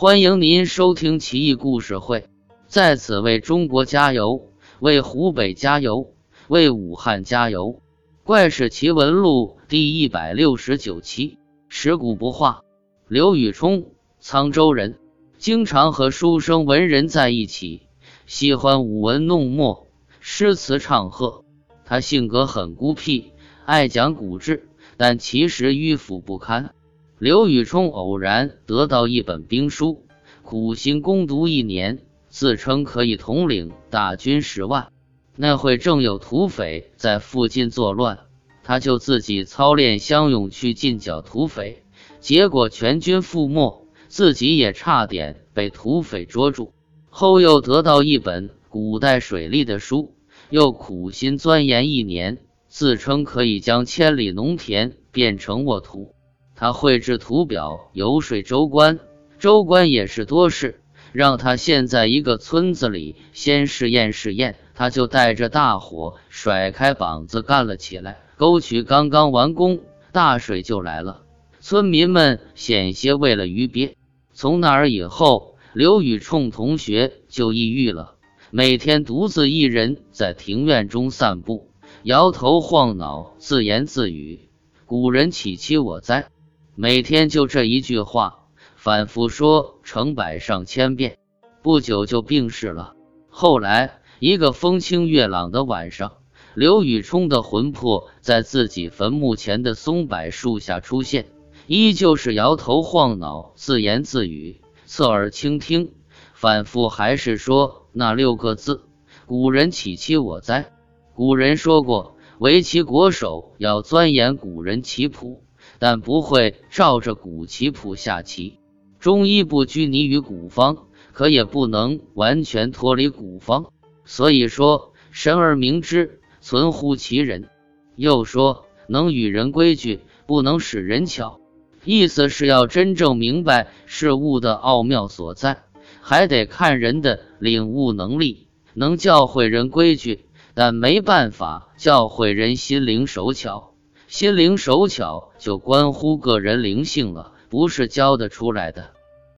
欢迎您收听奇异故事会，在此为中国加油，为湖北加油，为武汉加油！怪事奇闻录第一百六十九期：食古不化。刘宇冲，沧州人，经常和书生文人在一起，喜欢舞文弄墨、诗词唱和。他性格很孤僻，爱讲古志，但其实迂腐不堪。刘宇冲偶然得到一本兵书，苦心攻读一年，自称可以统领大军十万。那会正有土匪在附近作乱，他就自己操练乡勇去进剿土匪，结果全军覆没，自己也差点被土匪捉住。后又得到一本古代水利的书，又苦心钻研一年，自称可以将千里农田变成沃土。他绘制图表游说州官，州官也是多事，让他先在一个村子里先试验试验，他就带着大伙甩开膀子干了起来。沟渠刚刚完工，大水就来了，村民们险些喂了鱼鳖。从那儿以后，刘宇冲同学就抑郁了，每天独自一人在庭院中散步，摇头晃脑，自言自语：“古人岂欺我哉？”每天就这一句话，反复说成百上千遍，不久就病逝了。后来一个风清月朗的晚上，刘宇冲的魂魄在自己坟墓前的松柏树下出现，依旧是摇头晃脑、自言自语，侧耳倾听，反复还是说那六个字：“古人岂欺我哉？”古人说过，围棋国手要钻研古人棋谱。但不会照着古棋谱下棋。中医不拘泥于古方，可也不能完全脱离古方。所以说，神而明之，存乎其人。又说，能与人规矩，不能使人巧。意思是要真正明白事物的奥妙所在，还得看人的领悟能力。能教会人规矩，但没办法教会人心灵手巧。心灵手巧就关乎个人灵性了，不是教得出来的。